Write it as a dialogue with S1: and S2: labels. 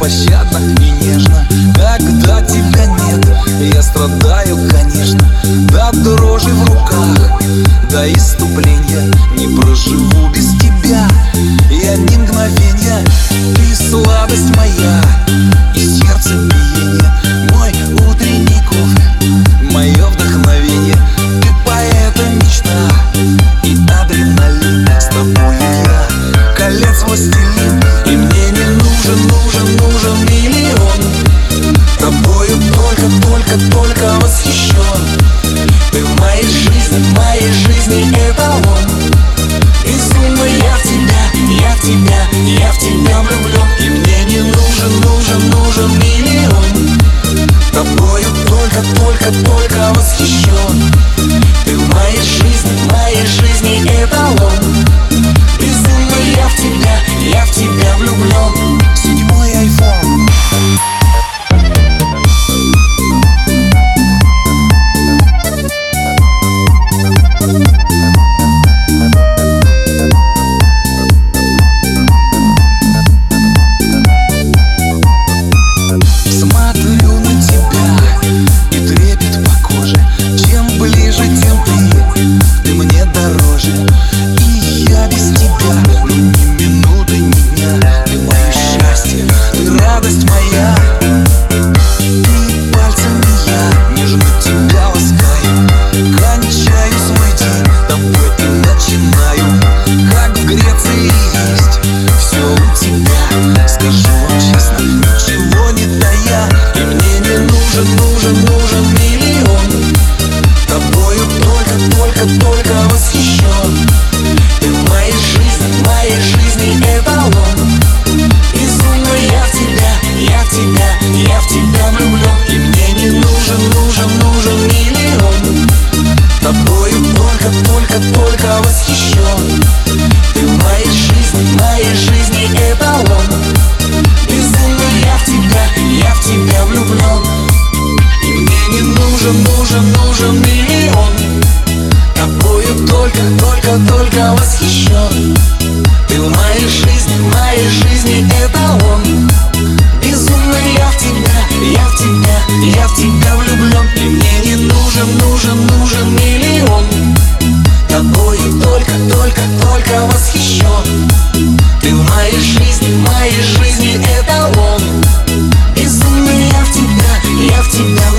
S1: беспощадно и нежно. Когда тебя нет, я страдаю, конечно. До дрожи в руках, до иступления не проживу. The boy. только, только, только восхищен. Ты в моей жизни, в моей жизни эталон. Безумно я в тебя, я в тебя влюблен. И мне не нужен, нужен, нужен миллион. Тобою только, только, только восхищен. Ты в моей жизни восхищен. Ты в моей жизни, в моей жизни это он. Безумный я в тебя, я в тебя